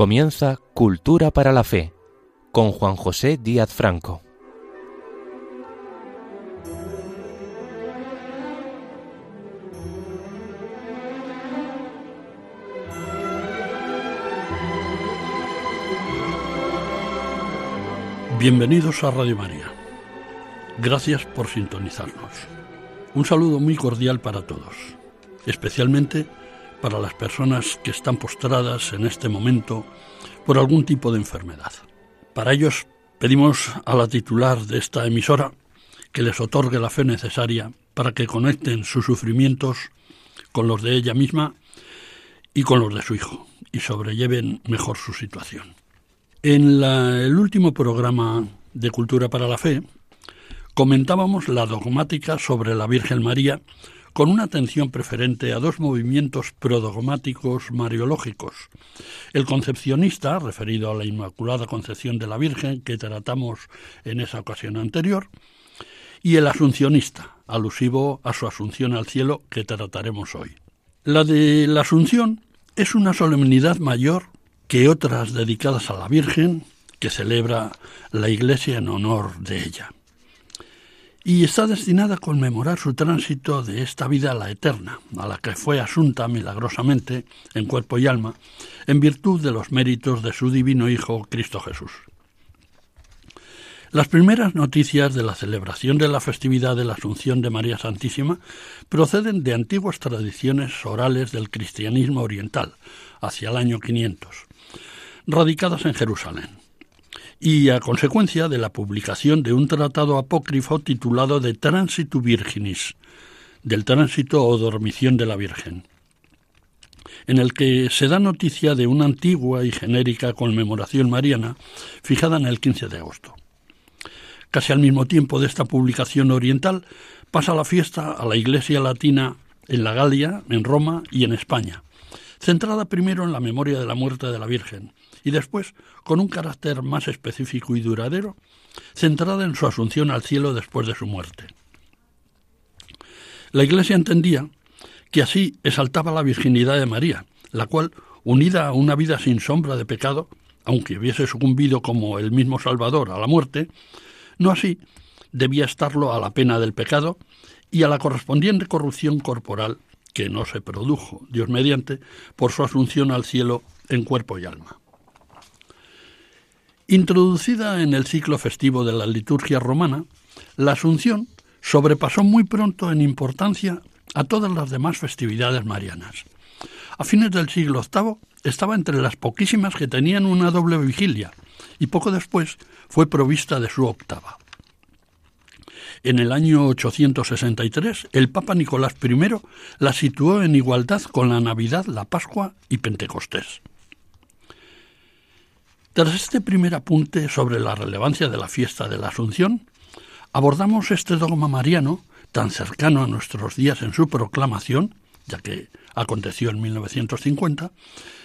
Comienza Cultura para la Fe con Juan José Díaz Franco. Bienvenidos a Radio María. Gracias por sintonizarnos. Un saludo muy cordial para todos, especialmente para las personas que están postradas en este momento por algún tipo de enfermedad. Para ellos pedimos a la titular de esta emisora que les otorgue la fe necesaria para que conecten sus sufrimientos con los de ella misma y con los de su hijo y sobrelleven mejor su situación. En el último programa de Cultura para la Fe comentábamos la dogmática sobre la Virgen María con una atención preferente a dos movimientos prodogmáticos mariológicos. El concepcionista, referido a la Inmaculada Concepción de la Virgen, que tratamos en esa ocasión anterior, y el asuncionista, alusivo a su asunción al cielo, que trataremos hoy. La de la Asunción es una solemnidad mayor que otras dedicadas a la Virgen, que celebra la Iglesia en honor de ella y está destinada a conmemorar su tránsito de esta vida a la eterna, a la que fue asunta milagrosamente en cuerpo y alma, en virtud de los méritos de su divino Hijo Cristo Jesús. Las primeras noticias de la celebración de la festividad de la Asunción de María Santísima proceden de antiguas tradiciones orales del cristianismo oriental, hacia el año 500, radicadas en Jerusalén y a consecuencia de la publicación de un tratado apócrifo titulado De Transitu Virginis, del tránsito o dormición de la Virgen, en el que se da noticia de una antigua y genérica conmemoración mariana fijada en el 15 de agosto. Casi al mismo tiempo de esta publicación oriental pasa la fiesta a la Iglesia Latina en la Galia, en Roma y en España, centrada primero en la memoria de la muerte de la Virgen, y después, con un carácter más específico y duradero, centrada en su asunción al cielo después de su muerte. La Iglesia entendía que así exaltaba la virginidad de María, la cual, unida a una vida sin sombra de pecado, aunque hubiese sucumbido como el mismo Salvador a la muerte, no así debía estarlo a la pena del pecado y a la correspondiente corrupción corporal que no se produjo, Dios mediante, por su asunción al cielo en cuerpo y alma. Introducida en el ciclo festivo de la liturgia romana, la Asunción sobrepasó muy pronto en importancia a todas las demás festividades marianas. A fines del siglo VIII estaba entre las poquísimas que tenían una doble vigilia y poco después fue provista de su octava. En el año 863, el Papa Nicolás I la situó en igualdad con la Navidad, la Pascua y Pentecostés. Tras este primer apunte sobre la relevancia de la fiesta de la Asunción, abordamos este dogma mariano, tan cercano a nuestros días en su proclamación, ya que aconteció en 1950,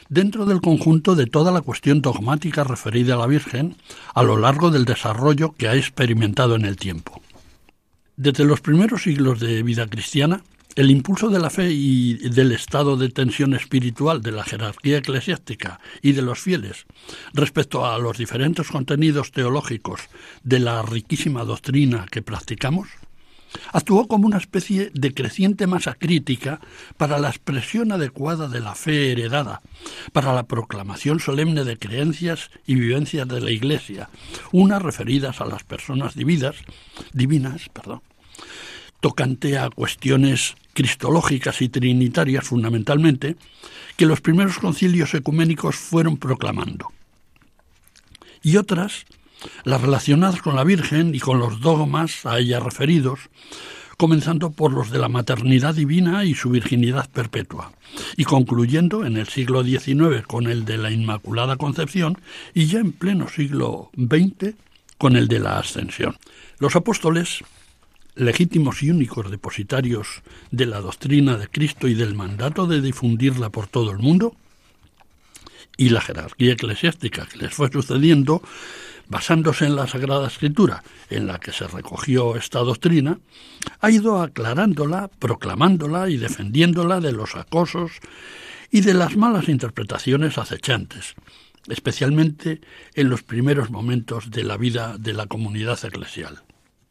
dentro del conjunto de toda la cuestión dogmática referida a la Virgen a lo largo del desarrollo que ha experimentado en el tiempo. Desde los primeros siglos de vida cristiana, el impulso de la fe y del estado de tensión espiritual de la jerarquía eclesiástica y de los fieles respecto a los diferentes contenidos teológicos de la riquísima doctrina que practicamos, actuó como una especie de creciente masa crítica para la expresión adecuada de la fe heredada, para la proclamación solemne de creencias y vivencias de la Iglesia, unas referidas a las personas divinas, divinas tocante a cuestiones cristológicas y trinitarias fundamentalmente, que los primeros concilios ecuménicos fueron proclamando. Y otras, las relacionadas con la Virgen y con los dogmas a ella referidos, comenzando por los de la maternidad divina y su virginidad perpetua, y concluyendo en el siglo XIX con el de la Inmaculada Concepción y ya en pleno siglo XX con el de la Ascensión. Los apóstoles legítimos y únicos depositarios de la doctrina de Cristo y del mandato de difundirla por todo el mundo, y la jerarquía eclesiástica que les fue sucediendo, basándose en la Sagrada Escritura, en la que se recogió esta doctrina, ha ido aclarándola, proclamándola y defendiéndola de los acosos y de las malas interpretaciones acechantes, especialmente en los primeros momentos de la vida de la comunidad eclesial.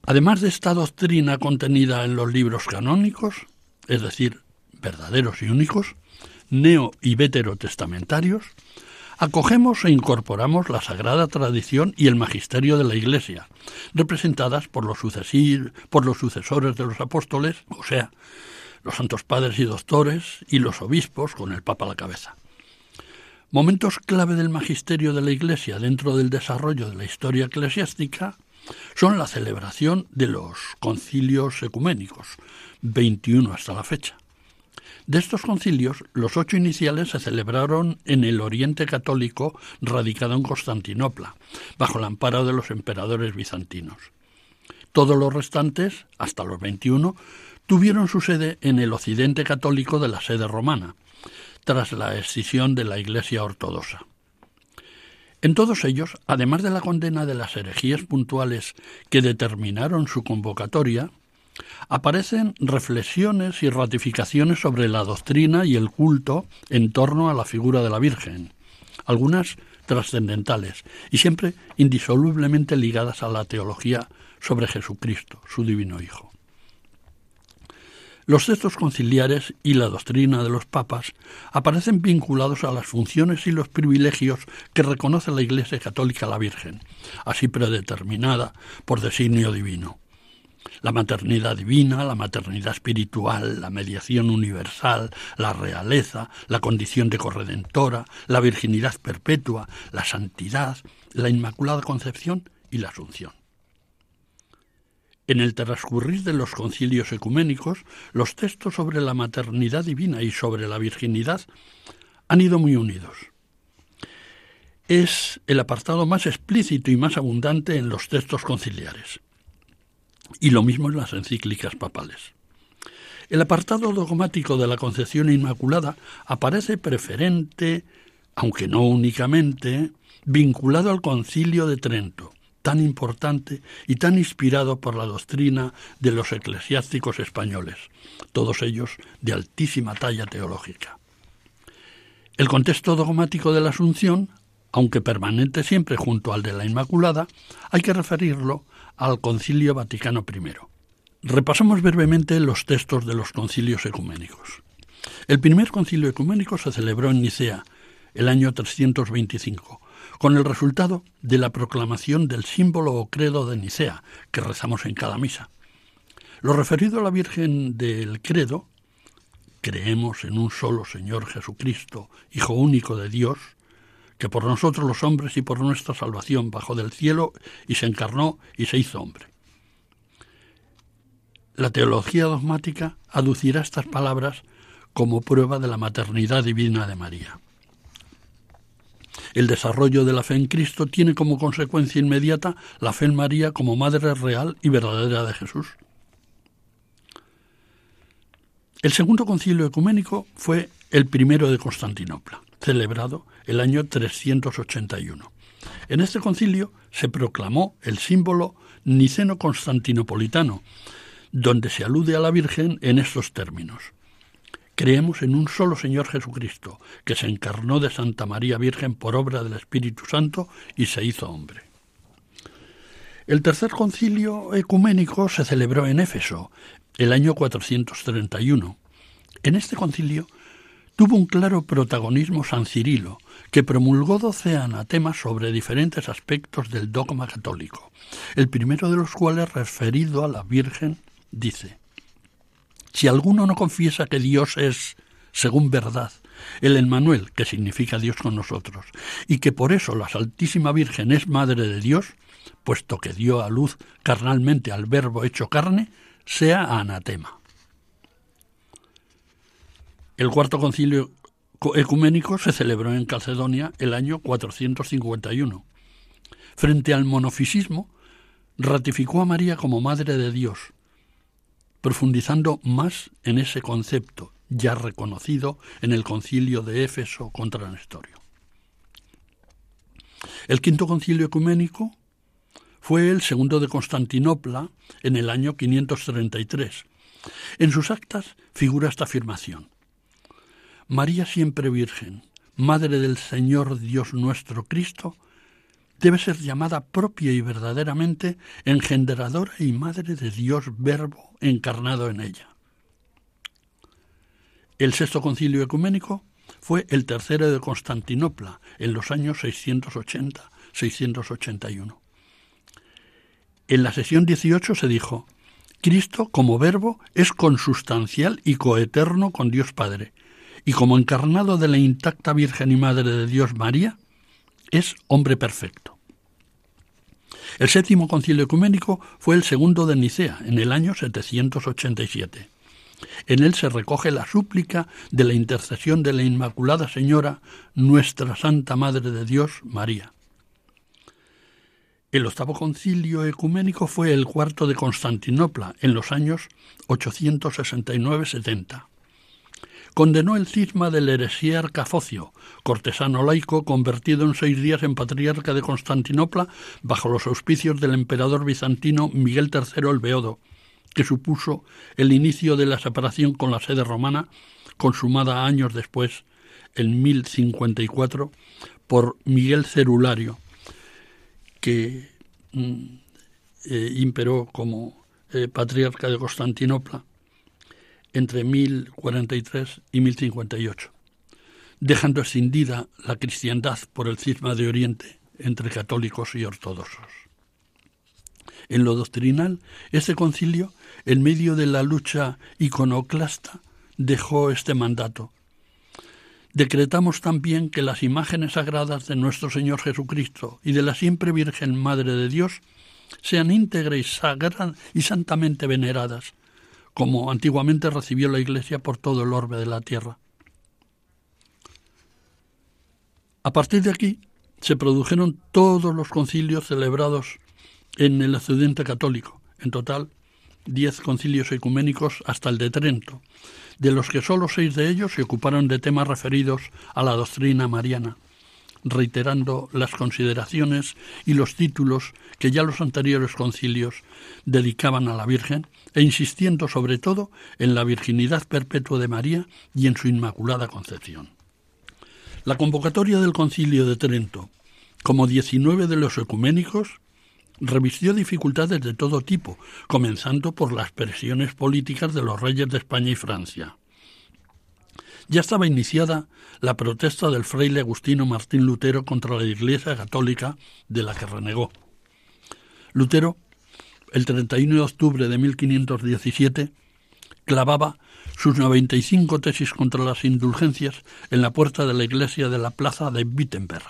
Además de esta doctrina contenida en los libros canónicos, es decir, verdaderos y únicos, neo y veterotestamentarios, acogemos e incorporamos la sagrada tradición y el magisterio de la Iglesia, representadas por los, por los sucesores de los apóstoles, o sea, los santos padres y doctores y los obispos con el Papa a la cabeza. Momentos clave del magisterio de la Iglesia dentro del desarrollo de la historia eclesiástica son la celebración de los concilios ecuménicos, 21 hasta la fecha. De estos concilios, los ocho iniciales se celebraron en el Oriente Católico radicado en Constantinopla, bajo el amparo de los emperadores bizantinos. Todos los restantes, hasta los 21, tuvieron su sede en el Occidente Católico de la sede romana, tras la escisión de la Iglesia Ortodoxa. En todos ellos, además de la condena de las herejías puntuales que determinaron su convocatoria, aparecen reflexiones y ratificaciones sobre la doctrina y el culto en torno a la figura de la Virgen, algunas trascendentales y siempre indisolublemente ligadas a la teología sobre Jesucristo, su divino Hijo. Los textos conciliares y la doctrina de los papas aparecen vinculados a las funciones y los privilegios que reconoce la Iglesia Católica a la Virgen, así predeterminada por designio divino. La maternidad divina, la maternidad espiritual, la mediación universal, la realeza, la condición de corredentora, la virginidad perpetua, la santidad, la Inmaculada Concepción y la Asunción. En el transcurrir de los concilios ecuménicos, los textos sobre la maternidad divina y sobre la virginidad han ido muy unidos. Es el apartado más explícito y más abundante en los textos conciliares. Y lo mismo en las encíclicas papales. El apartado dogmático de la concepción inmaculada aparece preferente, aunque no únicamente, vinculado al concilio de Trento, tan importante y tan inspirado por la doctrina de los eclesiásticos españoles, todos ellos de altísima talla teológica. El contexto dogmático de la Asunción, aunque permanente siempre junto al de la Inmaculada, hay que referirlo al Concilio Vaticano I. Repasamos brevemente los textos de los concilios ecuménicos. El primer concilio ecuménico se celebró en Nicea, el año 325, con el resultado de la proclamación del símbolo o credo de Nicea, que rezamos en cada misa. Lo referido a la Virgen del credo, creemos en un solo Señor Jesucristo, Hijo único de Dios, que por nosotros los hombres y por nuestra salvación bajó del cielo y se encarnó y se hizo hombre. La teología dogmática aducirá estas palabras como prueba de la maternidad divina de María. El desarrollo de la fe en Cristo tiene como consecuencia inmediata la fe en María como Madre real y verdadera de Jesús. El segundo concilio ecuménico fue el primero de Constantinopla, celebrado el año 381. En este concilio se proclamó el símbolo niceno-constantinopolitano, donde se alude a la Virgen en estos términos. Creemos en un solo Señor Jesucristo, que se encarnó de Santa María Virgen por obra del Espíritu Santo y se hizo hombre. El tercer concilio ecuménico se celebró en Éfeso, el año 431. En este concilio tuvo un claro protagonismo San Cirilo, que promulgó doce anatemas sobre diferentes aspectos del dogma católico, el primero de los cuales, referido a la Virgen, dice si alguno no confiesa que Dios es, según verdad, el Emmanuel, que significa Dios con nosotros, y que por eso la Santísima Virgen es Madre de Dios, puesto que dio a luz carnalmente al Verbo hecho carne, sea anatema. El cuarto concilio ecuménico se celebró en Calcedonia el año 451. Frente al monofisismo, ratificó a María como Madre de Dios, profundizando más en ese concepto ya reconocido en el concilio de Éfeso contra Nestorio. El quinto concilio ecuménico fue el segundo de Constantinopla en el año 533. En sus actas figura esta afirmación. María siempre Virgen, Madre del Señor Dios nuestro Cristo, debe ser llamada propia y verdaderamente engendradora y madre de Dios Verbo encarnado en ella. El sexto concilio ecuménico fue el tercero de Constantinopla en los años 680-681. En la sesión 18 se dijo, Cristo como verbo es consustancial y coeterno con Dios Padre, y como encarnado de la intacta Virgen y Madre de Dios María, es hombre perfecto. El séptimo concilio ecuménico fue el segundo de Nicea, en el año 787. En él se recoge la súplica de la intercesión de la Inmaculada Señora, nuestra Santa Madre de Dios, María. El octavo concilio ecuménico fue el cuarto de Constantinopla, en los años 869-70 condenó el cisma del heresiarca Focio, cortesano laico convertido en seis días en patriarca de Constantinopla bajo los auspicios del emperador bizantino Miguel III el Beodo, que supuso el inicio de la separación con la sede romana, consumada años después, en 1054, por Miguel Cerulario, que mm, eh, imperó como eh, patriarca de Constantinopla entre 1043 y 1058, dejando escindida la cristiandad por el cisma de Oriente entre católicos y ortodoxos. En lo doctrinal, este concilio, en medio de la lucha iconoclasta, dejó este mandato. Decretamos también que las imágenes sagradas de nuestro Señor Jesucristo y de la siempre Virgen Madre de Dios sean íntegras y, y santamente veneradas, como antiguamente recibió la Iglesia por todo el orbe de la tierra. A partir de aquí se produjeron todos los concilios celebrados en el occidente católico, en total diez concilios ecuménicos hasta el de Trento, de los que sólo seis de ellos se ocuparon de temas referidos a la doctrina mariana reiterando las consideraciones y los títulos que ya los anteriores concilios dedicaban a la Virgen e insistiendo sobre todo en la virginidad perpetua de María y en su inmaculada concepción. La convocatoria del concilio de Trento, como diecinueve de los ecuménicos, revistió dificultades de todo tipo, comenzando por las presiones políticas de los reyes de España y Francia. Ya estaba iniciada la protesta del fraile Agustino Martín Lutero contra la Iglesia Católica de la que renegó. Lutero, el 31 de octubre de 1517, clavaba sus 95 tesis contra las indulgencias en la puerta de la iglesia de la plaza de Wittenberg.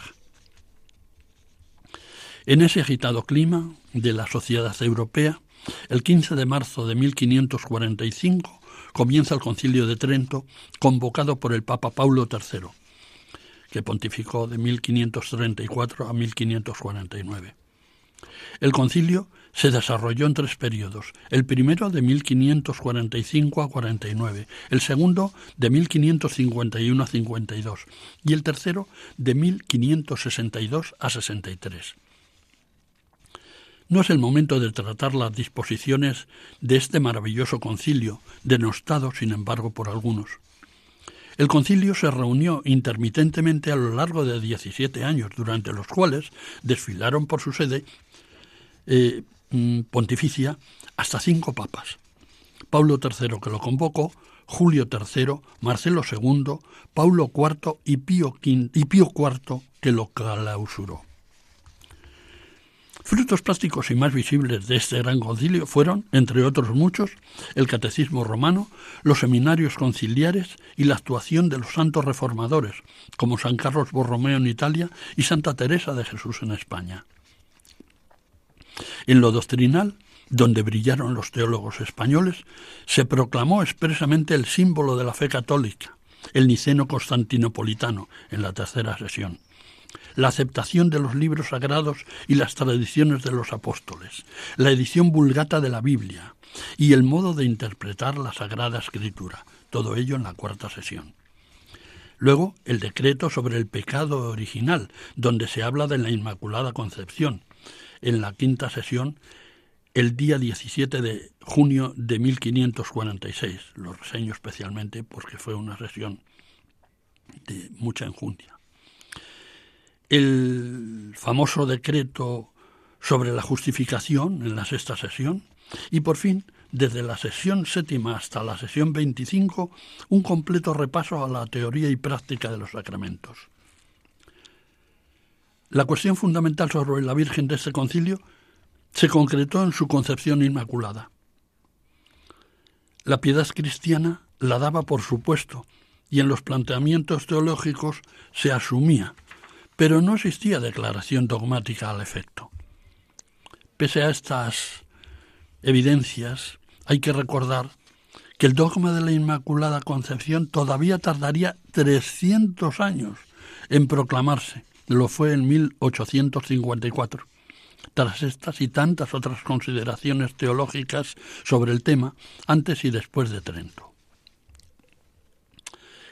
En ese agitado clima de la sociedad europea, el 15 de marzo de 1545 comienza el concilio de Trento, convocado por el Papa Paulo III, que pontificó de 1534 a 1549. El concilio se desarrolló en tres periodos, el primero de 1545 a 49, el segundo de 1551 a 52 y el tercero de 1562 a 63. No es el momento de tratar las disposiciones de este maravilloso concilio, denostado, sin embargo, por algunos. El concilio se reunió intermitentemente a lo largo de 17 años, durante los cuales desfilaron por su sede eh, mm, pontificia hasta cinco papas. Pablo III, que lo convocó, Julio III, Marcelo II, Paulo IV y Pío, y Pío IV, que lo clausuró. Frutos plásticos y más visibles de este gran concilio fueron, entre otros muchos, el catecismo romano, los seminarios conciliares y la actuación de los santos reformadores, como San Carlos Borromeo en Italia y Santa Teresa de Jesús en España. En lo doctrinal, donde brillaron los teólogos españoles, se proclamó expresamente el símbolo de la fe católica, el niceno constantinopolitano, en la tercera sesión la aceptación de los libros sagrados y las tradiciones de los apóstoles, la edición vulgata de la Biblia y el modo de interpretar la Sagrada Escritura, todo ello en la cuarta sesión. Luego, el decreto sobre el pecado original, donde se habla de la Inmaculada Concepción. En la quinta sesión, el día 17 de junio de 1546. Lo reseño especialmente porque fue una sesión de mucha enjundia. El famoso decreto sobre la justificación en la sexta sesión y por fin, desde la sesión séptima hasta la sesión 25, un completo repaso a la teoría y práctica de los sacramentos. La cuestión fundamental sobre la Virgen de este concilio se concretó en su concepción inmaculada. La piedad cristiana la daba por supuesto y en los planteamientos teológicos se asumía, pero no existía declaración dogmática al efecto. Pese a estas evidencias, hay que recordar que el dogma de la Inmaculada Concepción todavía tardaría 300 años en proclamarse. Lo fue en 1854. Tras estas y tantas otras consideraciones teológicas sobre el tema, antes y después de Trento.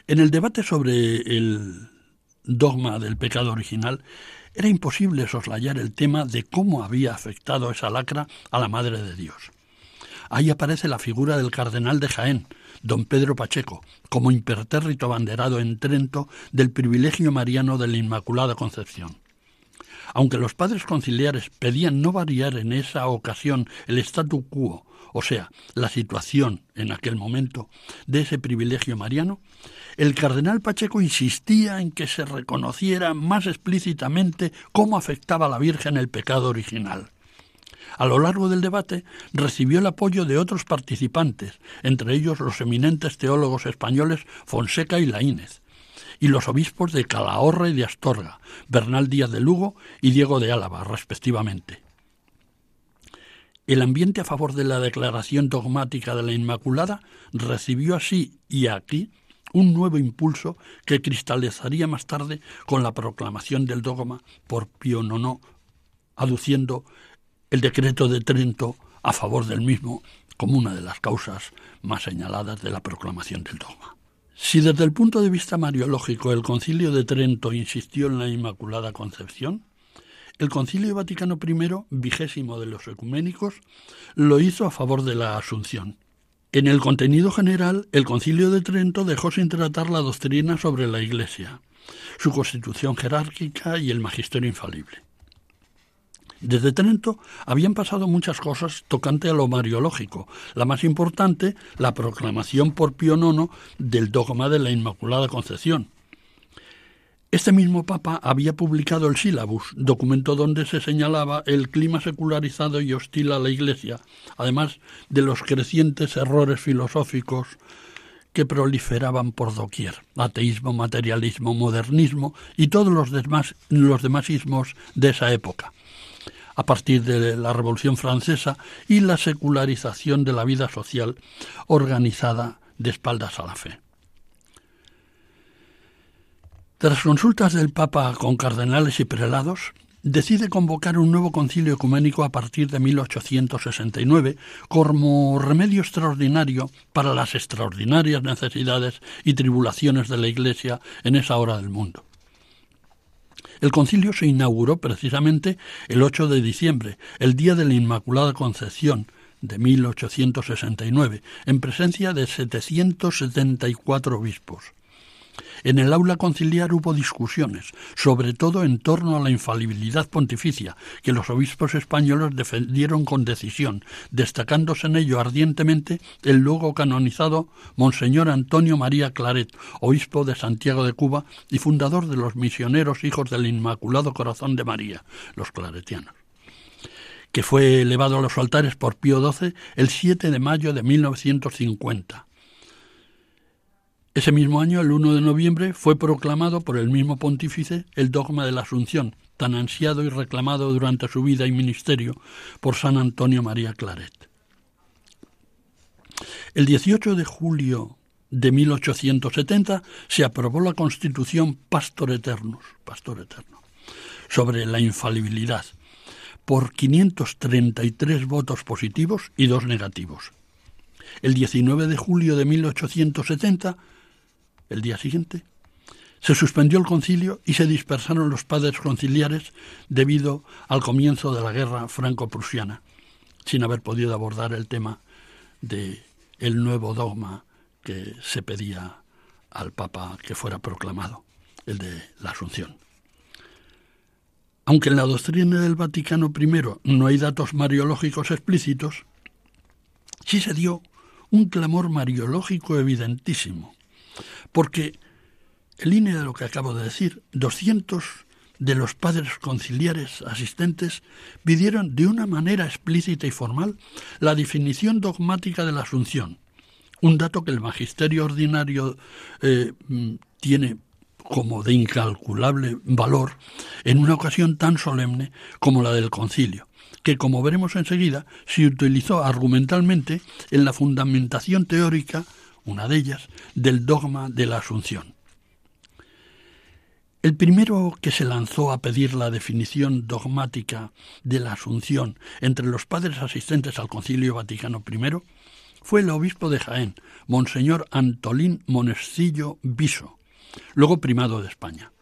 En el debate sobre el dogma del pecado original, era imposible soslayar el tema de cómo había afectado esa lacra a la Madre de Dios. Ahí aparece la figura del cardenal de Jaén, don Pedro Pacheco, como impertérrito abanderado en Trento del privilegio mariano de la Inmaculada Concepción. Aunque los padres conciliares pedían no variar en esa ocasión el statu quo, o sea, la situación en aquel momento de ese privilegio mariano, el cardenal Pacheco insistía en que se reconociera más explícitamente cómo afectaba a la Virgen el pecado original. A lo largo del debate recibió el apoyo de otros participantes, entre ellos los eminentes teólogos españoles Fonseca y Laínez, y los obispos de Calahorra y de Astorga, Bernal Díaz de Lugo y Diego de Álava, respectivamente. El ambiente a favor de la declaración dogmática de la Inmaculada recibió así y aquí un nuevo impulso que cristalizaría más tarde con la proclamación del dogma por Pío IX, aduciendo el decreto de Trento a favor del mismo como una de las causas más señaladas de la proclamación del dogma. Si desde el punto de vista mariológico el concilio de Trento insistió en la Inmaculada Concepción, el concilio Vaticano I, vigésimo de los ecuménicos, lo hizo a favor de la Asunción, en el contenido general, el Concilio de Trento dejó sin tratar la doctrina sobre la Iglesia, su constitución jerárquica y el magisterio infalible. Desde Trento habían pasado muchas cosas tocante a lo mariológico, la más importante, la proclamación por Pío IX del dogma de la Inmaculada Concepción, este mismo Papa había publicado el Sílabus, documento donde se señalaba el clima secularizado y hostil a la Iglesia, además de los crecientes errores filosóficos que proliferaban por doquier, ateísmo, materialismo, modernismo y todos los demás, los demás ismos de esa época, a partir de la Revolución Francesa y la secularización de la vida social organizada de espaldas a la fe. Tras consultas del Papa con cardenales y prelados, decide convocar un nuevo concilio ecuménico a partir de 1869 como remedio extraordinario para las extraordinarias necesidades y tribulaciones de la Iglesia en esa hora del mundo. El concilio se inauguró precisamente el 8 de diciembre, el día de la Inmaculada Concepción de 1869, en presencia de 774 obispos. En el aula conciliar hubo discusiones, sobre todo en torno a la infalibilidad pontificia, que los obispos españoles defendieron con decisión, destacándose en ello ardientemente el luego canonizado Monseñor Antonio María Claret, obispo de Santiago de Cuba y fundador de los misioneros hijos del Inmaculado Corazón de María, los claretianos que fue elevado a los altares por Pío XII el 7 de mayo de 1950 ese mismo año, el 1 de noviembre, fue proclamado por el mismo pontífice el dogma de la Asunción, tan ansiado y reclamado durante su vida y ministerio por San Antonio María Claret. El 18 de julio de 1870 se aprobó la Constitución Pastor Eternus, sobre la infalibilidad, por 533 votos positivos y dos negativos. El 19 de julio de 1870 el día siguiente, se suspendió el concilio y se dispersaron los padres conciliares debido al comienzo de la guerra franco-prusiana, sin haber podido abordar el tema de el nuevo dogma que se pedía al Papa que fuera proclamado, el de la Asunción. Aunque en la doctrina del Vaticano I no hay datos mariológicos explícitos, sí se dio un clamor mariológico evidentísimo, porque, en línea de lo que acabo de decir, 200 de los padres conciliares asistentes pidieron de una manera explícita y formal la definición dogmática de la Asunción, un dato que el magisterio ordinario eh, mm, tiene como de incalculable valor en una ocasión tan solemne como la del concilio, que como veremos enseguida se utilizó argumentalmente en la fundamentación teórica, una de ellas, del dogma de la Asunción. El primero que se lanzó a pedir la definición dogmática de la Asunción entre los padres asistentes al Concilio Vaticano I fue el obispo de Jaén, Monseñor Antolín Monescillo Viso, luego primado de España.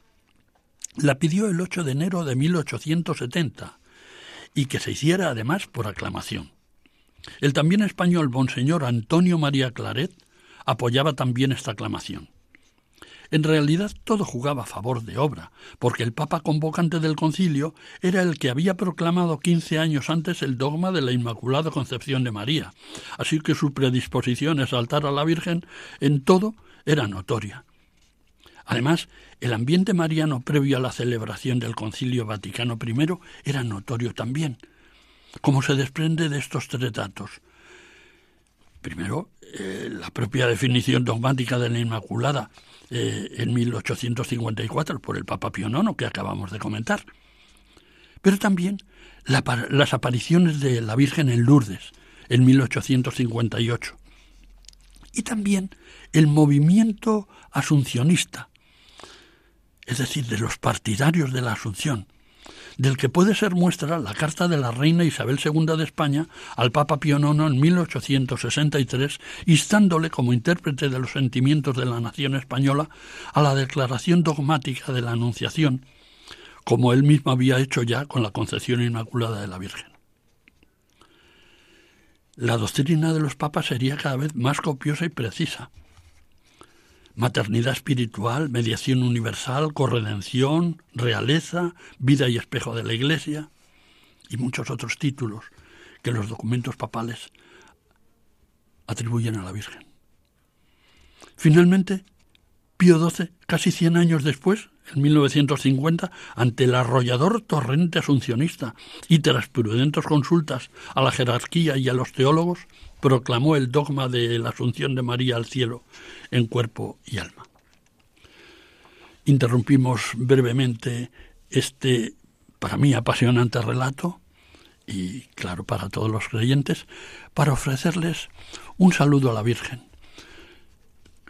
La pidió el 8 de enero de 1870 y que se hiciera además por aclamación. El también español Monseñor Antonio María Claret apoyaba también esta aclamación. En realidad todo jugaba a favor de obra, porque el Papa convocante del concilio era el que había proclamado quince años antes el dogma de la Inmaculada Concepción de María, así que su predisposición a exaltar a la Virgen en todo era notoria. Además, el ambiente mariano previo a la celebración del Concilio Vaticano I era notorio también, como se desprende de estos tres datos. Primero, eh, la propia definición dogmática de la Inmaculada eh, en 1854 por el Papa Pío IX que acabamos de comentar, pero también las apariciones de la Virgen en Lourdes en 1858 y también el movimiento asuncionista es decir, de los partidarios de la Asunción, del que puede ser muestra la carta de la reina Isabel II de España al Papa Pío IX en 1863, instándole como intérprete de los sentimientos de la nación española a la declaración dogmática de la Anunciación, como él mismo había hecho ya con la concepción inmaculada de la Virgen. La doctrina de los papas sería cada vez más copiosa y precisa, maternidad espiritual, mediación universal, corredención, realeza, vida y espejo de la Iglesia y muchos otros títulos que los documentos papales atribuyen a la Virgen. Finalmente, Pío XII, casi 100 años después, en 1950, ante el arrollador torrente asuncionista y tras prudentes consultas a la jerarquía y a los teólogos, proclamó el dogma de la asunción de María al cielo en cuerpo y alma. Interrumpimos brevemente este, para mí, apasionante relato, y claro, para todos los creyentes, para ofrecerles un saludo a la Virgen,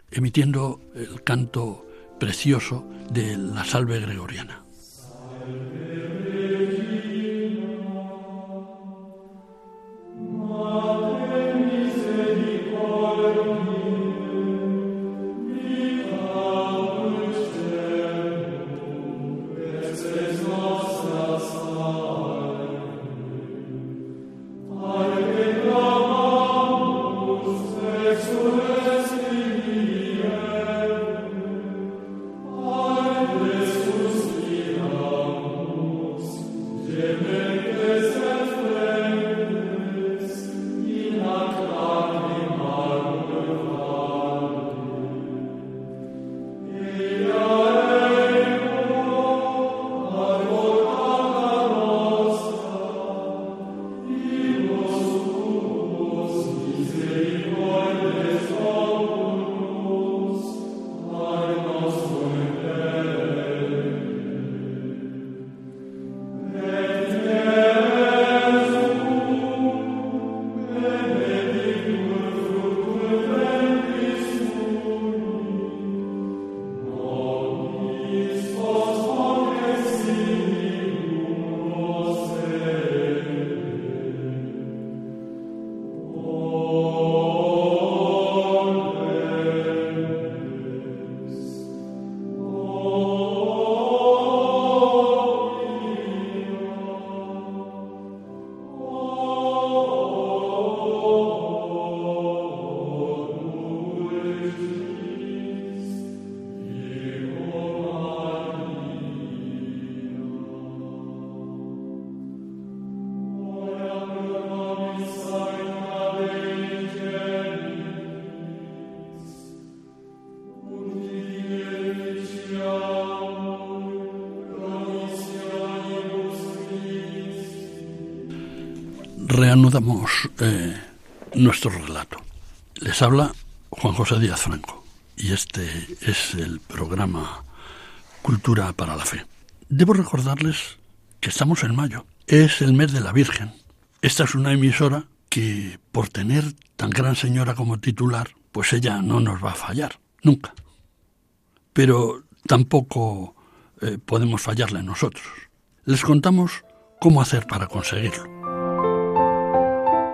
emitiendo el canto precioso de la salve gregoriana. Reanudamos eh, nuestro relato. Les habla Juan José Díaz Franco y este es el programa Cultura para la Fe. Debo recordarles que estamos en mayo, es el mes de la Virgen. Esta es una emisora que por tener tan gran señora como titular, pues ella no nos va a fallar, nunca. Pero tampoco eh, podemos fallarle nosotros. Les contamos cómo hacer para conseguirlo.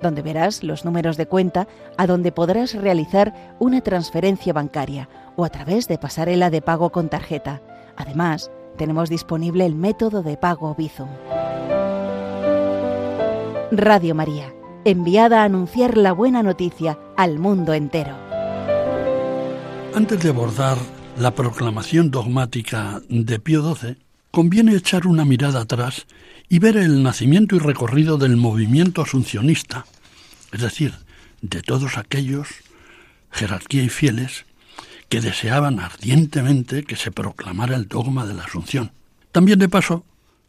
donde verás los números de cuenta a donde podrás realizar una transferencia bancaria o a través de pasarela de pago con tarjeta. Además, tenemos disponible el método de pago Bizum. Radio María, enviada a anunciar la buena noticia al mundo entero. Antes de abordar la proclamación dogmática de Pío XII, conviene echar una mirada atrás y ver el nacimiento y recorrido del movimiento asuncionista, es decir, de todos aquellos, jerarquía y fieles, que deseaban ardientemente que se proclamara el dogma de la Asunción. También de paso,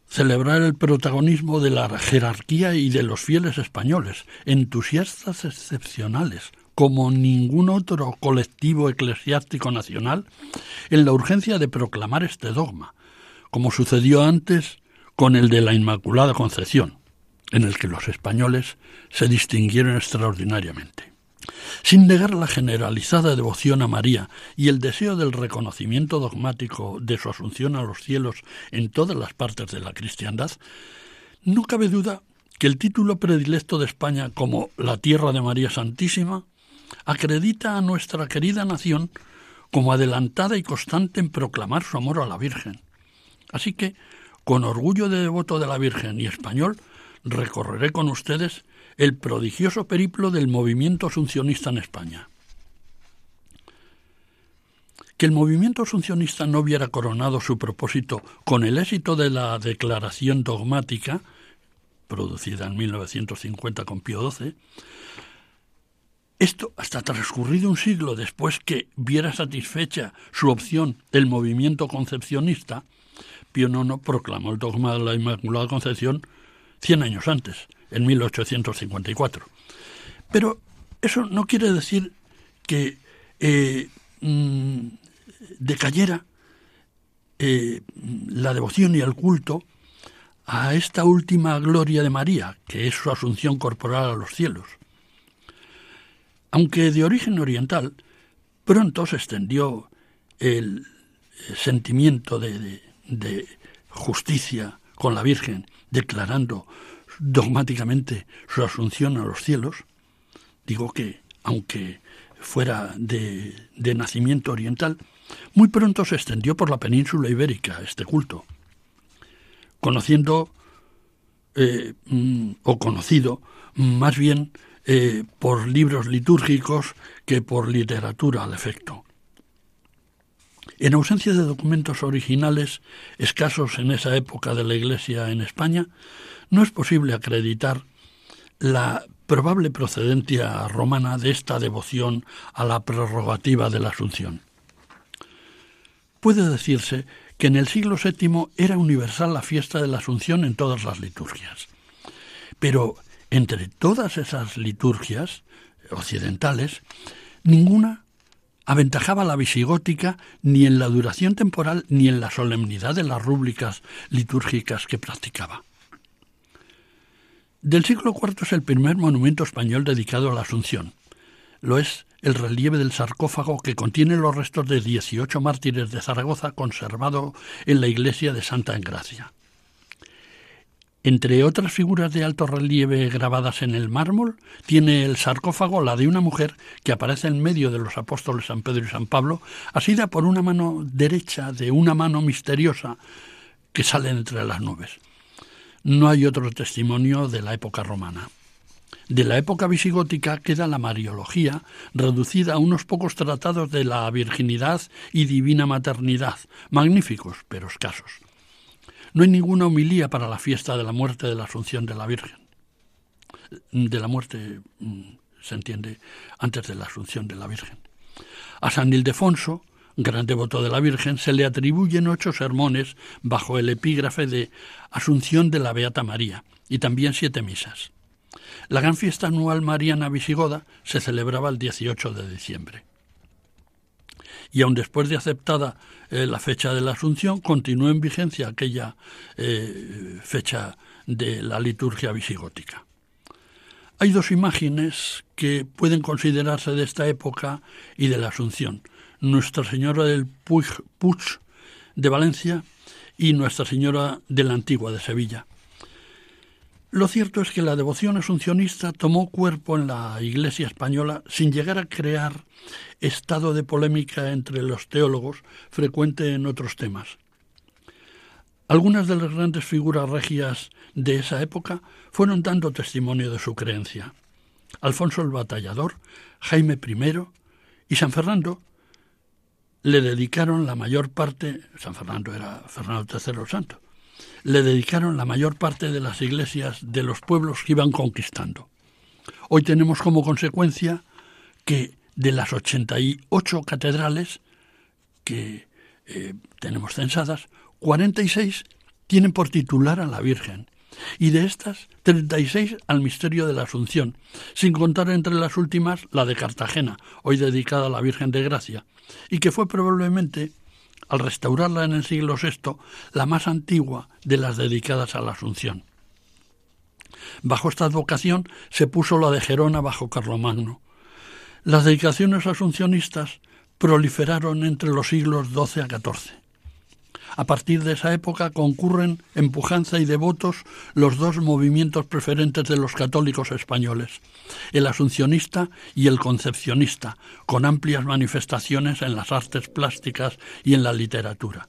celebrar el protagonismo de la jerarquía y de los fieles españoles, entusiastas excepcionales, como ningún otro colectivo eclesiástico nacional, en la urgencia de proclamar este dogma, como sucedió antes con el de la Inmaculada Concepción, en el que los españoles se distinguieron extraordinariamente. Sin negar la generalizada devoción a María y el deseo del reconocimiento dogmático de su asunción a los cielos en todas las partes de la cristiandad, no cabe duda que el título predilecto de España como la tierra de María Santísima acredita a nuestra querida nación como adelantada y constante en proclamar su amor a la Virgen, Así que, con orgullo de devoto de la Virgen y español, recorreré con ustedes el prodigioso periplo del movimiento asuncionista en España. Que el movimiento asuncionista no hubiera coronado su propósito con el éxito de la declaración dogmática, producida en 1950 con Pío XII, esto hasta transcurrido un siglo después que viera satisfecha su opción el movimiento concepcionista, Pío IX proclamó el dogma de la Inmaculada Concepción cien años antes, en 1854. Pero eso no quiere decir que eh, mm, decayera eh, la devoción y el culto a esta última gloria de María, que es su asunción corporal a los cielos. Aunque de origen oriental, pronto se extendió el sentimiento de justicia con la Virgen, declarando dogmáticamente su asunción a los cielos, digo que, aunque fuera de, nacimiento oriental, muy pronto se extendió por la península ibérica este culto, conociendo eh, mm, o conocido más bien eh, por libros litúrgicos que por literatura al efecto. En ausencia de documentos originales escasos en esa época de la Iglesia en España, no es posible acreditar la probable procedencia romana de esta devoción a la prerrogativa de la Asunción. Puede decirse que en el siglo VII era universal la fiesta de la Asunción en todas las liturgias. Pero entre todas esas liturgias occidentales, ninguna aventajaba la visigótica ni en la duración temporal ni en la solemnidad de las rúbricas litúrgicas que practicaba. Del siglo IV es el primer monumento español dedicado a la Asunción. Lo es el relieve del sarcófago que contiene los restos de 18 mártires de Zaragoza conservado en la iglesia de Santa Engracia. Entre otras figuras de alto relieve grabadas en el mármol, tiene el sarcófago la de una mujer que aparece en medio de los apóstoles San Pedro y San Pablo, asida por una mano derecha de una mano misteriosa que sale entre las nubes. No hay otro testimonio de la época romana. De la época visigótica queda la Mariología, reducida a unos pocos tratados de la virginidad y divina maternidad, magníficos pero escasos. No hay ninguna homilía para la fiesta de la muerte de la Asunción de la Virgen. De la muerte mm, se entiende antes de la Asunción de la Virgen. A San Ildefonso, gran devoto de la Virgen, se le atribuyen ocho sermones bajo el epígrafe de Asunción de la Beata María y también siete misas. La gran fiesta anual mariana visigoda se celebraba el 18 de diciembre. Y aun después de aceptada eh, la fecha de la Asunción, continuó en vigencia aquella eh, fecha de la liturgia visigótica. Hay dos imágenes que pueden considerarse de esta época y de la Asunción. Nuestra Señora del Puig, Puig de Valencia y Nuestra Señora de la Antigua de Sevilla. Lo cierto es que la devoción asuncionista tomó cuerpo en la Iglesia española sin llegar a crear estado de polémica entre los teólogos frecuente en otros temas. Algunas de las grandes figuras regias de esa época fueron dando testimonio de su creencia. Alfonso el Batallador, Jaime I y San Fernando le dedicaron la mayor parte, San Fernando era Fernando III Santo, le dedicaron la mayor parte de las iglesias de los pueblos que iban conquistando. Hoy tenemos como consecuencia que de las 88 catedrales que eh, tenemos censadas, 46 tienen por titular a la Virgen y de estas 36 al misterio de la Asunción, sin contar entre las últimas la de Cartagena, hoy dedicada a la Virgen de Gracia, y que fue probablemente al restaurarla en el siglo VI, la más antigua de las dedicadas a la Asunción. Bajo esta advocación se puso la de Gerona bajo Carlomagno. Las dedicaciones asuncionistas proliferaron entre los siglos XII a XIV. A partir de esa época concurren en pujanza y devotos los dos movimientos preferentes de los católicos españoles, el asuncionista y el concepcionista, con amplias manifestaciones en las artes plásticas y en la literatura.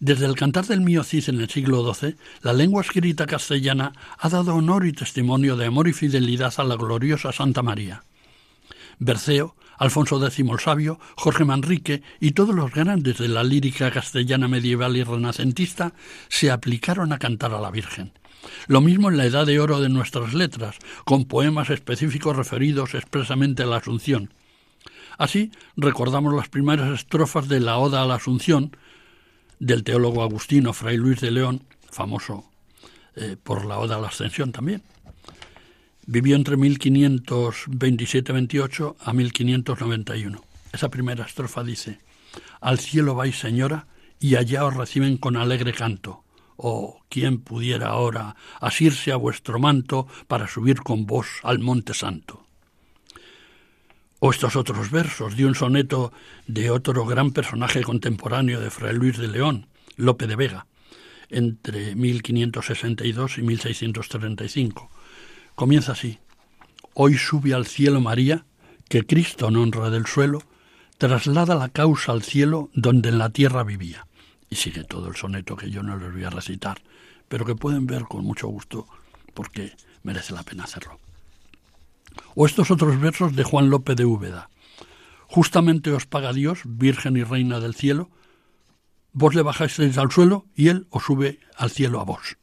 Desde el Cantar del Mío Cid en el siglo XII, la lengua escrita castellana ha dado honor y testimonio de amor y fidelidad a la gloriosa Santa María. Berceo Alfonso X el Sabio, Jorge Manrique y todos los grandes de la lírica castellana medieval y renacentista se aplicaron a cantar a la Virgen. Lo mismo en la Edad de Oro de nuestras letras, con poemas específicos referidos expresamente a la Asunción. Así recordamos las primeras estrofas de la Oda a la Asunción del teólogo agustino Fray Luis de León, famoso eh, por la Oda a la Ascensión también. Vivió entre 1527-28 a 1591. Esa primera estrofa dice, Al cielo vais, señora, y allá os reciben con alegre canto. Oh, ¿quién pudiera ahora asirse a vuestro manto para subir con vos al monte santo? O estos otros versos de un soneto de otro gran personaje contemporáneo de Fray Luis de León, Lope de Vega, entre 1562 y 1635 Comienza así. Hoy sube al cielo María, que Cristo en honra del suelo, traslada la causa al cielo donde en la tierra vivía. Y sigue todo el soneto que yo no les voy a recitar, pero que pueden ver con mucho gusto porque merece la pena hacerlo. O estos otros versos de Juan López de Úbeda. Justamente os paga Dios, Virgen y Reina del cielo, vos le bajáis al suelo y Él os sube al cielo a vos.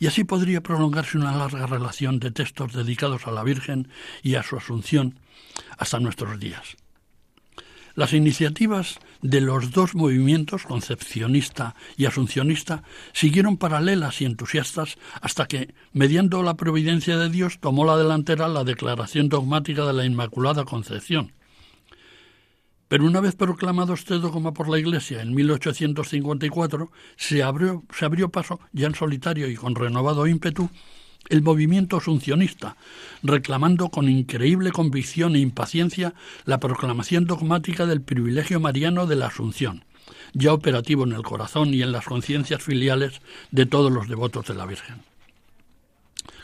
Y así podría prolongarse una larga relación de textos dedicados a la Virgen y a su asunción hasta nuestros días. Las iniciativas de los dos movimientos, concepcionista y asuncionista, siguieron paralelas y entusiastas hasta que, mediando la providencia de Dios, tomó la delantera la declaración dogmática de la Inmaculada Concepción. Pero una vez proclamado este dogma por la Iglesia en 1854, se abrió, se abrió paso, ya en solitario y con renovado ímpetu, el movimiento asuncionista, reclamando con increíble convicción e impaciencia la proclamación dogmática del privilegio mariano de la Asunción, ya operativo en el corazón y en las conciencias filiales de todos los devotos de la Virgen.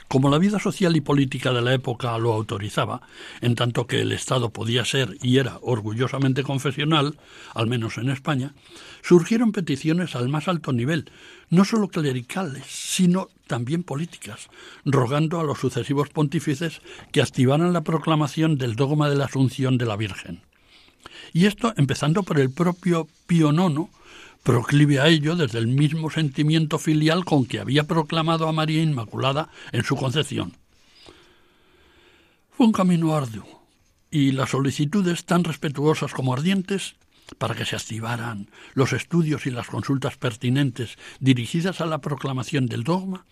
Como la vida social y política de la época lo autorizaba, en tanto que el Estado podía ser y era orgullosamente confesional, al menos en España, surgieron peticiones al más alto nivel, no solo clericales, sino también políticas, rogando a los sucesivos pontífices que activaran la proclamación del dogma de la Asunción de la Virgen. Y esto empezando por el propio Pío IX, proclive a ello desde el mismo sentimiento filial con que había proclamado a María Inmaculada en su concepción. Fue un camino arduo, y las solicitudes tan respetuosas como ardientes para que se activaran los estudios y las consultas pertinentes dirigidas a la proclamación del dogma,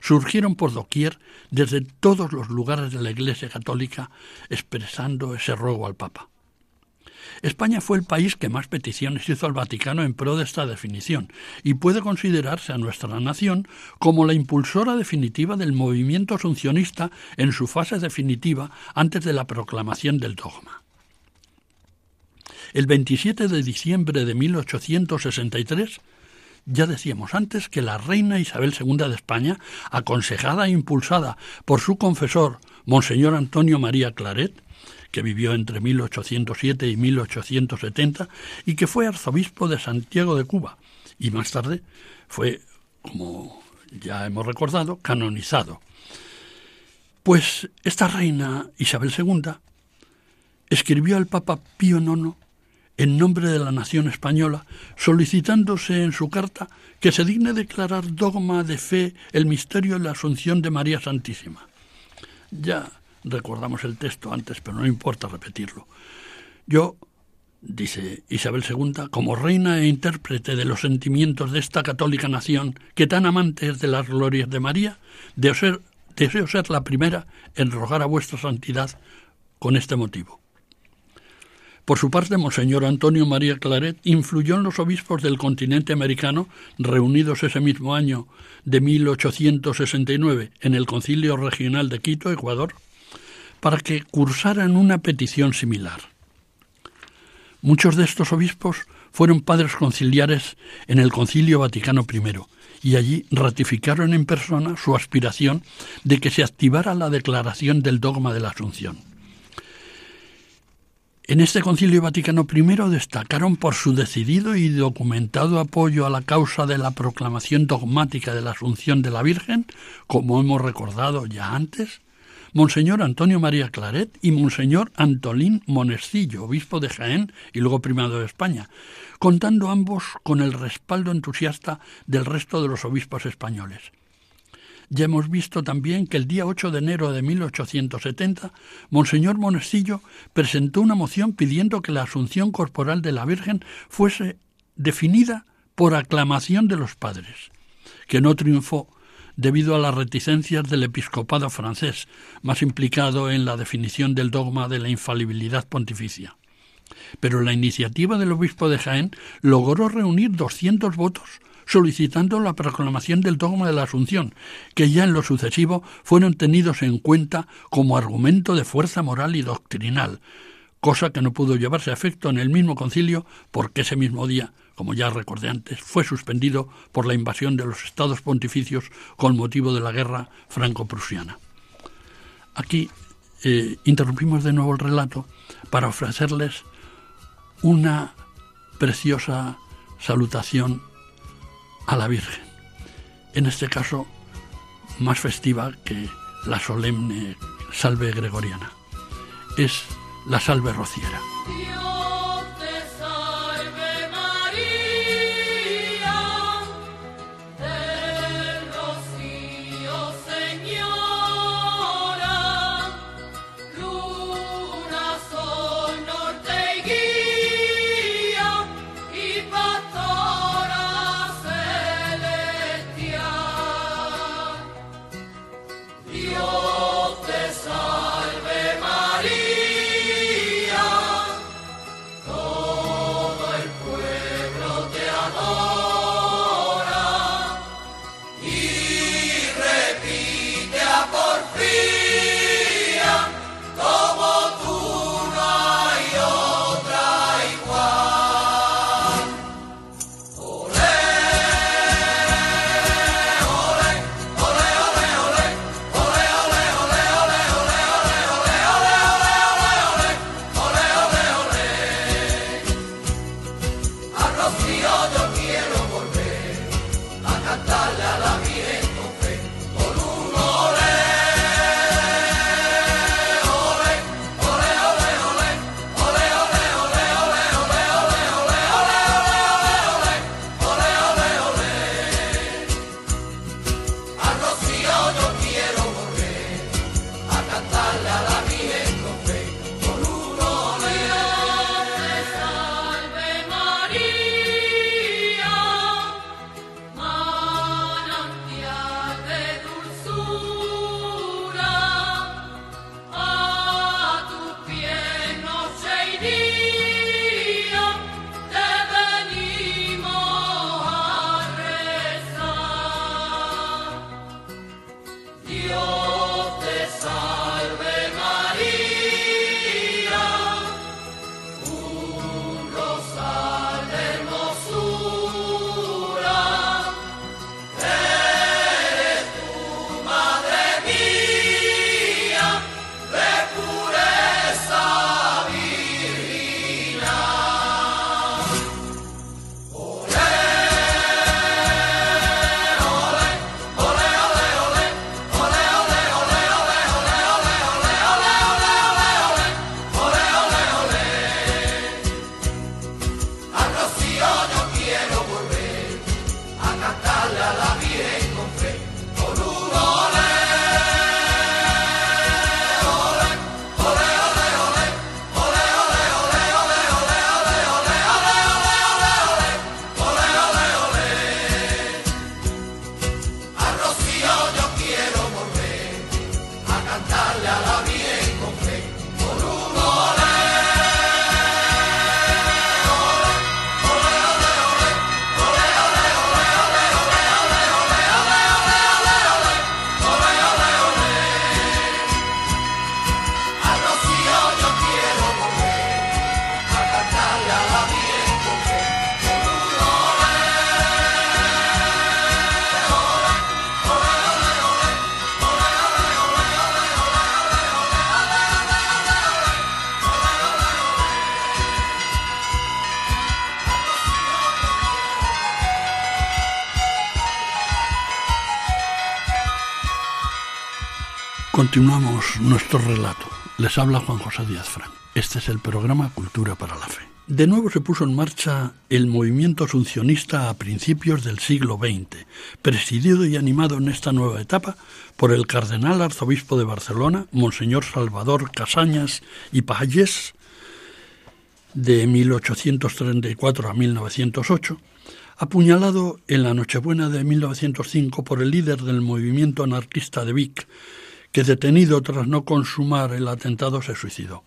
surgieron por doquier desde todos los lugares de la Iglesia Católica expresando ese ruego al Papa. España fue el país que más peticiones hizo al Vaticano en pro de esta definición y puede considerarse a nuestra nación como la impulsora definitiva del movimiento asuncionista en su fase definitiva antes de la proclamación del dogma. El 27 de diciembre de 1863, ya decíamos antes que la reina Isabel II de España, aconsejada e impulsada por su confesor, Monseñor Antonio María Claret, que vivió entre 1807 y 1870 y que fue arzobispo de Santiago de Cuba y más tarde fue, como ya hemos recordado, canonizado. Pues esta reina Isabel II escribió al Papa Pío IX en nombre de la nación española, solicitándose en su carta que se digne declarar dogma de fe el misterio de la Asunción de María Santísima. Ya recordamos el texto antes, pero no importa repetirlo. Yo, dice Isabel II, como reina e intérprete de los sentimientos de esta católica nación, que tan amante es de las glorias de María, deseo ser, la primera en rogar a vuestra santidad con este motivo. Por su parte, Monseñor Antonio María Claret influyó en los obispos del continente americano, reunidos ese mismo año de 1869 en el Concilio Regional de Quito, Ecuador, para que cursaran una petición similar. Muchos de estos obispos fueron padres conciliares en el Concilio Vaticano I y allí ratificaron en persona su aspiración de que se activara la declaración del dogma de la Asunción. En este Concilio Vaticano I destacaron por su decidido y documentado apoyo a la causa de la proclamación dogmática de la Asunción de la Virgen, como hemos recordado ya antes, Monseñor Antonio María Claret y Monseñor Antolín Monestillo, obispo de Jaén y luego primado de España, contando ambos con el respaldo entusiasta del resto de los obispos españoles. Ya hemos visto también que el día 8 de enero de 1870, Monseñor Monestillo presentó una moción pidiendo que la asunción corporal de la Virgen fuese definida por aclamación de los padres, que no triunfó debido a las reticencias del episcopado francés, más implicado en la definición del dogma de la infalibilidad pontificia. Pero la iniciativa del obispo de Jaén logró reunir 200 votos solicitando la proclamación del dogma de la Asunción, que ya en lo sucesivo fueron tenidos en cuenta como argumento de fuerza moral y doctrinal, cosa que no pudo llevarse a efecto en el mismo concilio porque ese mismo día como ya recordé antes, fue suspendido por la invasión de los estados pontificios con motivo de la guerra franco-prusiana. Aquí eh, interrumpimos de nuevo el relato para ofrecerles una preciosa salutación a la Virgen, en este caso más festiva que la solemne salve gregoriana. Es la salve rociera. Continuamos nuestro relato. Les habla Juan José Díaz Fran. Este es el programa Cultura para la Fe. De nuevo se puso en marcha el movimiento asuncionista a principios del siglo XX, presidido y animado en esta nueva etapa por el cardenal arzobispo de Barcelona, Monseñor Salvador Casañas y Pajés, de 1834 a 1908, apuñalado en la Nochebuena de 1905 por el líder del movimiento anarquista de Vic, que detenido tras no consumar el atentado se suicidó.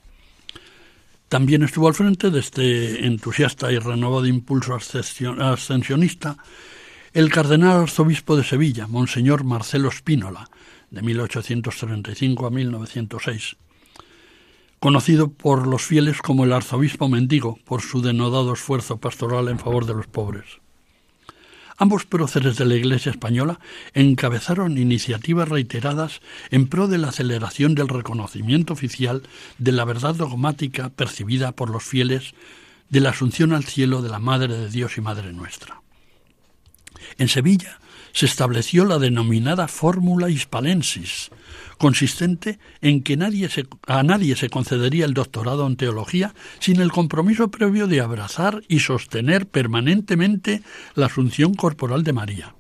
También estuvo al frente de este entusiasta y renovado impulso ascensionista el cardenal arzobispo de Sevilla, Monseñor Marcelo Spínola, de 1835 a 1906, conocido por los fieles como el arzobispo mendigo por su denodado esfuerzo pastoral en favor de los pobres. Ambos próceres de la Iglesia española encabezaron iniciativas reiteradas en pro de la aceleración del reconocimiento oficial de la verdad dogmática percibida por los fieles de la asunción al cielo de la Madre de Dios y Madre nuestra. En Sevilla se estableció la denominada fórmula hispalensis, consistente en que nadie a nadie se concedería el doctorado en teología sin el compromiso previo de abrazar y sostener permanentemente la asunción corporal de María.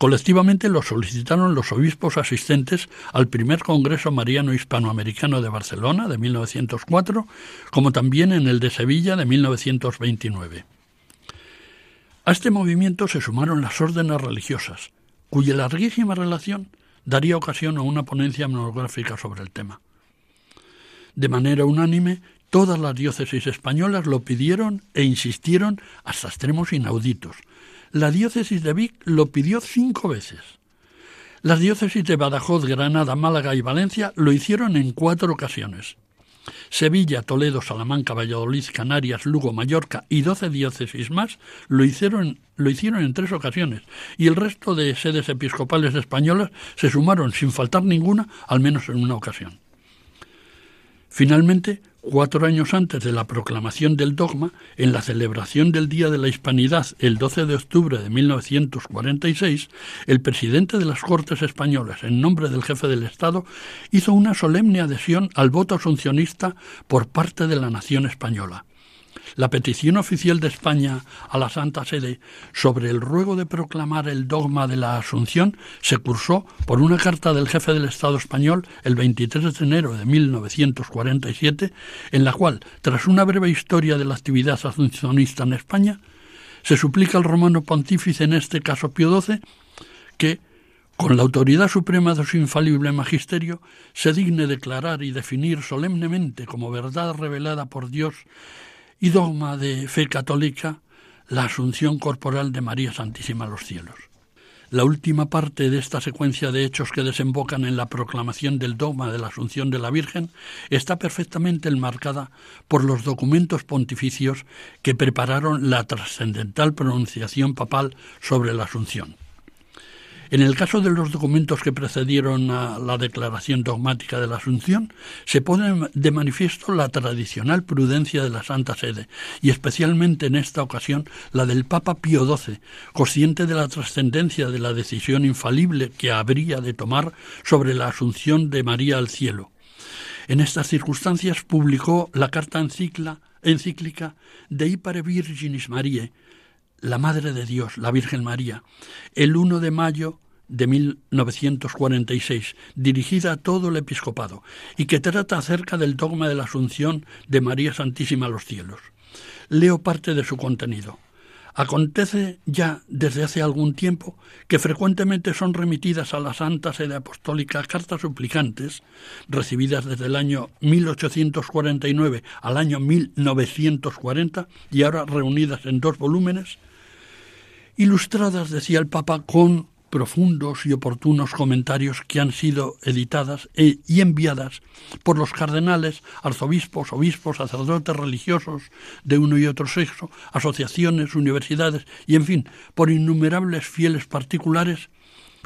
Colectivamente lo solicitaron los obispos asistentes al primer Congreso Mariano Hispanoamericano de Barcelona de 1904, como también en el de Sevilla de 1929. A este movimiento se sumaron las órdenes religiosas, cuya larguísima relación daría ocasión a una ponencia monográfica sobre el tema. De manera unánime, todas las diócesis españolas lo pidieron e insistieron hasta extremos inauditos. La diócesis de Vic lo pidió cinco veces. Las diócesis de Badajoz, Granada, Málaga y Valencia lo hicieron en cuatro ocasiones. Sevilla, Toledo, Salamanca, Valladolid, Canarias, Lugo, Mallorca y doce diócesis más lo hicieron, lo hicieron en tres ocasiones y el resto de sedes episcopales españolas se sumaron sin faltar ninguna, al menos en una ocasión. Finalmente, cuatro años antes de la proclamación del dogma, en la celebración del Día de la Hispanidad, el 12 de octubre de 1946, el presidente de las Cortes Españolas, en nombre del jefe del Estado, hizo una solemne adhesión al voto asuncionista por parte de la nación española. La petición oficial de España a la Santa Sede sobre el ruego de proclamar el dogma de la Asunción se cursó por una carta del jefe del Estado español el 23 de enero de 1947, en la cual, tras una breve historia de la actividad asuncionista en España, se suplica al romano pontífice, en este caso Pío XII, que, con la autoridad suprema de su infalible magisterio, se digne declarar y definir solemnemente como verdad revelada por Dios y dogma de fe católica, la asunción corporal de María Santísima a los cielos. La última parte de esta secuencia de hechos que desembocan en la proclamación del dogma de la Asunción de la Virgen está perfectamente enmarcada por los documentos pontificios que prepararon la trascendental pronunciación papal sobre la Asunción. En el caso de los documentos que precedieron a la declaración dogmática de la Asunción, se pone de manifiesto la tradicional prudencia de la Santa Sede, y especialmente en esta ocasión la del Papa Pío XII, consciente de la trascendencia de la decisión infalible que habría de tomar sobre la Asunción de María al cielo. En estas circunstancias publicó la carta encíclica De Ipare Virginis Mariae, la Madre de Dios, la Virgen María, el 1 de mayo de 1946, dirigida a todo el episcopado, y que trata acerca del dogma de la Asunción de María Santísima a los cielos. Leo parte de su contenido. Acontece ya desde hace algún tiempo que frecuentemente son remitidas a la Santa Sede Apostólica cartas suplicantes, recibidas desde el año 1849 al año 1940 y ahora reunidas en dos volúmenes, ilustradas, decía el Papa, con profundos y oportunos comentarios que han sido editadas e, y enviadas por los cardenales, arzobispos, obispos, sacerdotes religiosos de uno y otro sexo, asociaciones, universidades y, en fin, por innumerables fieles particulares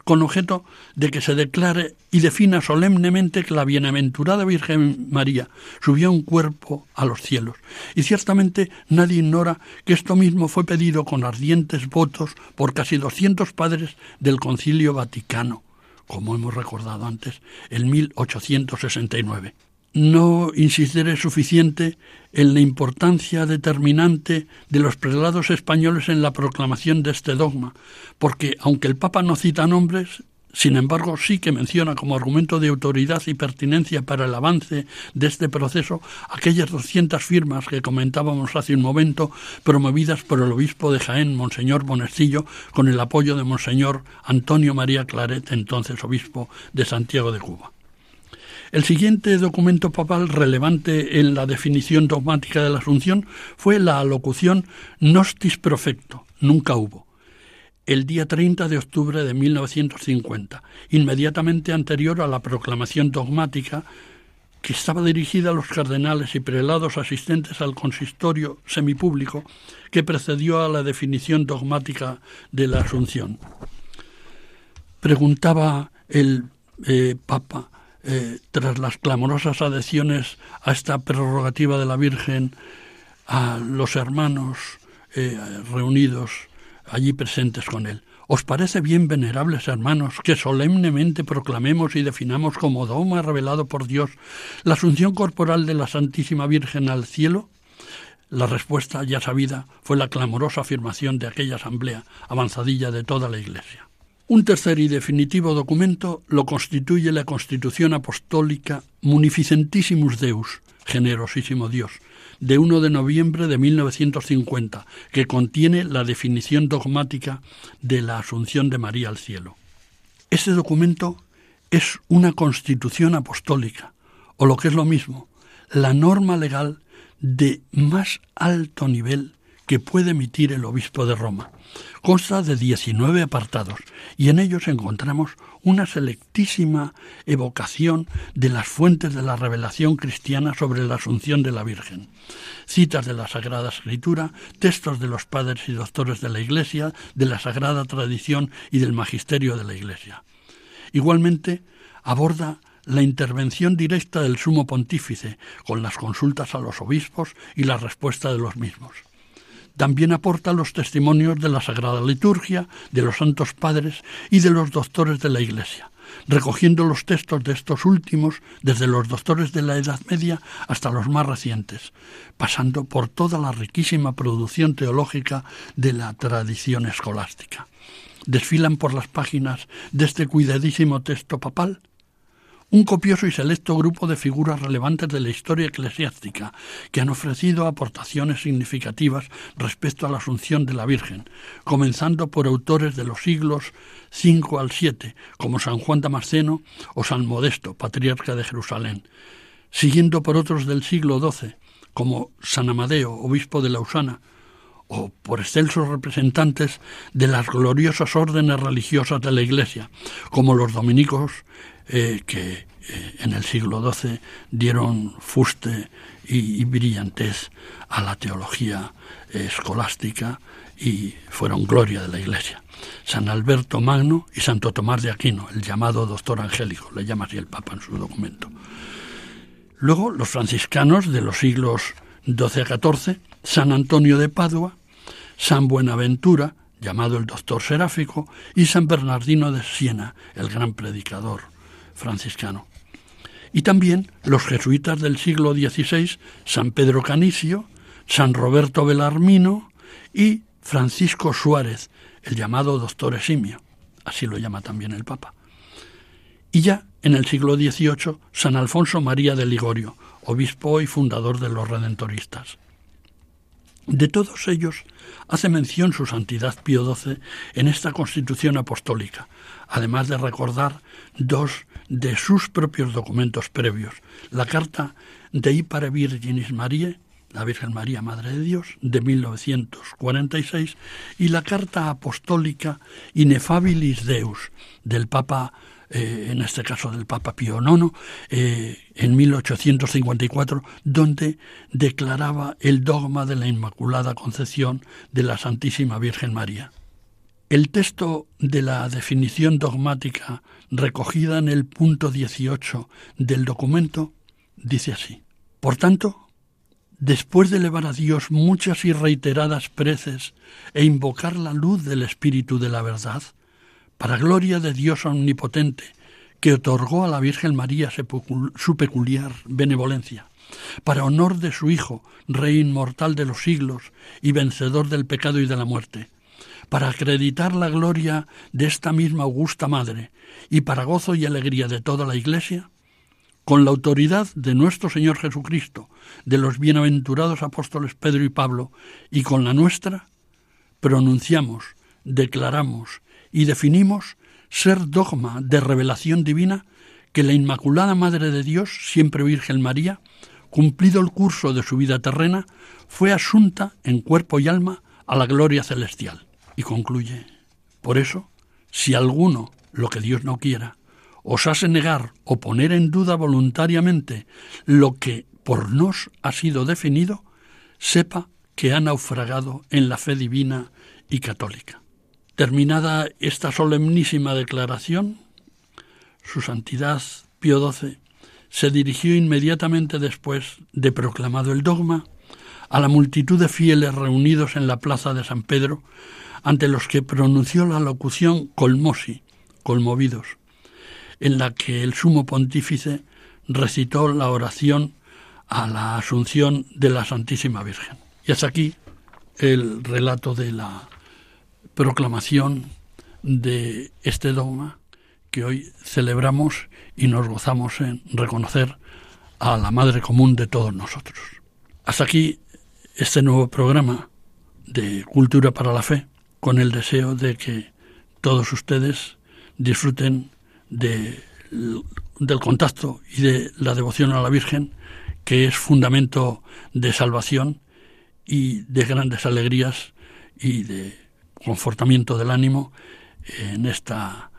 con objeto de que se declare y defina solemnemente que la bienaventurada Virgen María subió un cuerpo a los cielos. Y ciertamente nadie ignora que esto mismo fue pedido con ardientes votos por casi 200 padres del Concilio Vaticano, como hemos recordado antes, en 1869 no insistiré suficiente en la importancia determinante de los prelados españoles en la proclamación de este dogma, porque aunque el Papa no cita nombres, sin embargo sí que menciona como argumento de autoridad y pertinencia para el avance de este proceso aquellas 200 firmas que comentábamos hace un momento, promovidas por el obispo de Jaén, Monseñor Bonestillo, con el apoyo de Monseñor Antonio María Claret, entonces obispo de Santiago de Cuba. El siguiente documento papal relevante en la definición dogmática de la Asunción fue la alocución Nostis Profecto, nunca hubo, el día 30 de octubre de 1950, inmediatamente anterior a la proclamación dogmática que estaba dirigida a los cardenales y prelados asistentes al consistorio semipúblico que precedió a la definición dogmática de la Asunción. Preguntaba el eh, Papa, eh, tras las clamorosas adhesiones a esta prerrogativa de la Virgen, a los hermanos eh, reunidos allí presentes con él. ¿Os parece bien, venerables hermanos, que solemnemente proclamemos y definamos como dogma revelado por Dios la asunción corporal de la Santísima Virgen al cielo? La respuesta, ya sabida, fue la clamorosa afirmación de aquella asamblea, avanzadilla de toda la Iglesia. Un tercer y definitivo documento lo constituye la Constitución Apostólica Munificentissimus Deus, generosísimo Dios, de 1 de noviembre de 1950, que contiene la definición dogmática de la Asunción de María al cielo. Este documento es una constitución apostólica, o lo que es lo mismo, la norma legal de más alto nivel que puede emitir el obispo de Roma. Consta de 19 apartados y en ellos encontramos una selectísima evocación de las fuentes de la revelación cristiana sobre la asunción de la Virgen. Citas de la Sagrada Escritura, textos de los padres y doctores de la Iglesia, de la Sagrada Tradición y del Magisterio de la Iglesia. Igualmente, aborda la intervención directa del sumo pontífice, con las consultas a los obispos y la respuesta de los mismos. También aporta los testimonios de la Sagrada Liturgia, de los Santos Padres y de los doctores de la Iglesia, recogiendo los textos de estos últimos desde los doctores de la Edad Media hasta los más recientes, pasando por toda la riquísima producción teológica de la tradición escolástica. Desfilan por las páginas de este cuidadísimo texto papal un copioso y selecto grupo de figuras relevantes de la historia eclesiástica que han ofrecido aportaciones significativas respecto a la asunción de la Virgen, comenzando por autores de los siglos V al VII, como San Juan Damasceno o San Modesto, patriarca de Jerusalén, siguiendo por otros del siglo XII, como San Amadeo, obispo de Lausana, o por excelsos representantes de las gloriosas órdenes religiosas de la Iglesia, como los dominicos, eh, que eh, en el siglo XII dieron fuste y, brillantez a la teología eh, escolástica y fueron gloria de la Iglesia. San Alberto Magno y Santo Tomás de Aquino, el llamado doctor angélico, le llama así el Papa en su documento. Luego los franciscanos de los siglos XII a XIV, San Antonio de Padua, San Buenaventura, llamado el doctor seráfico, y San Bernardino de Siena, el gran predicador franciscano. Y también los jesuitas del siglo XVI, San Pedro Canicio, San Roberto Belarmino y Francisco Suárez, el llamado doctor Esimio, así lo llama también el Papa. Y ya en el siglo XVIII, San Alfonso María de Ligorio, obispo y fundador de los redentoristas. De todos ellos hace mención su Santidad Pío XII en esta Constitución Apostólica, además de recordar dos de sus propios documentos previos, la Carta de Ipare Virginis Mariae, la Virgen María Madre de Dios, de 1946, y la Carta Apostólica Inefabilis Deus, del Papa eh, en este caso del Papa Pío IX, eh, en 1854, donde declaraba el dogma de la Inmaculada Concepción de la Santísima Virgen María. El texto de la definición dogmática recogida en el punto 18 del documento dice así. Por tanto, después de elevar a Dios muchas y reiteradas preces e invocar la luz del Espíritu de la verdad, para gloria de Dios omnipotente, que otorgó a la Virgen María su peculiar benevolencia, para honor de su Hijo, Rey inmortal de los siglos y vencedor del pecado y de la muerte, para acreditar la gloria de esta misma augusta Madre y para gozo y alegría de toda la Iglesia, con la autoridad de nuestro Señor Jesucristo, de los bienaventurados apóstoles Pedro y Pablo, y con la nuestra, pronunciamos, declaramos y definimos ser dogma de revelación divina que la Inmaculada Madre de Dios, siempre Virgen María, cumplido el curso de su vida terrena, fue asunta en cuerpo y alma a la gloria celestial. Y concluye, por eso, si alguno, lo que Dios no quiera, os hace negar o poner en duda voluntariamente lo que por nos ha sido definido, sepa que ha naufragado en la fe divina y católica. Terminada esta solemnísima declaración, su Santidad Pío XII se dirigió inmediatamente después de proclamado el dogma a la multitud de fieles reunidos en la plaza de San Pedro, ante los que pronunció la locución colmosi, conmovidos, en la que el sumo pontífice recitó la oración a la Asunción de la Santísima Virgen. Y hasta aquí el relato de la proclamación de este dogma que hoy celebramos y nos gozamos en reconocer a la Madre Común de todos nosotros. Hasta aquí este nuevo programa de Cultura para la Fe, con el deseo de que todos ustedes disfruten de, del contacto y de la devoción a la Virgen, que es fundamento de salvación y de grandes alegrías y de confortamiento del ánimo en esta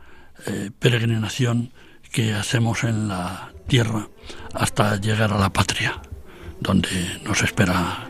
eh, peregrinación que hacemos en la tierra hasta llegar a la patria, donde nos espera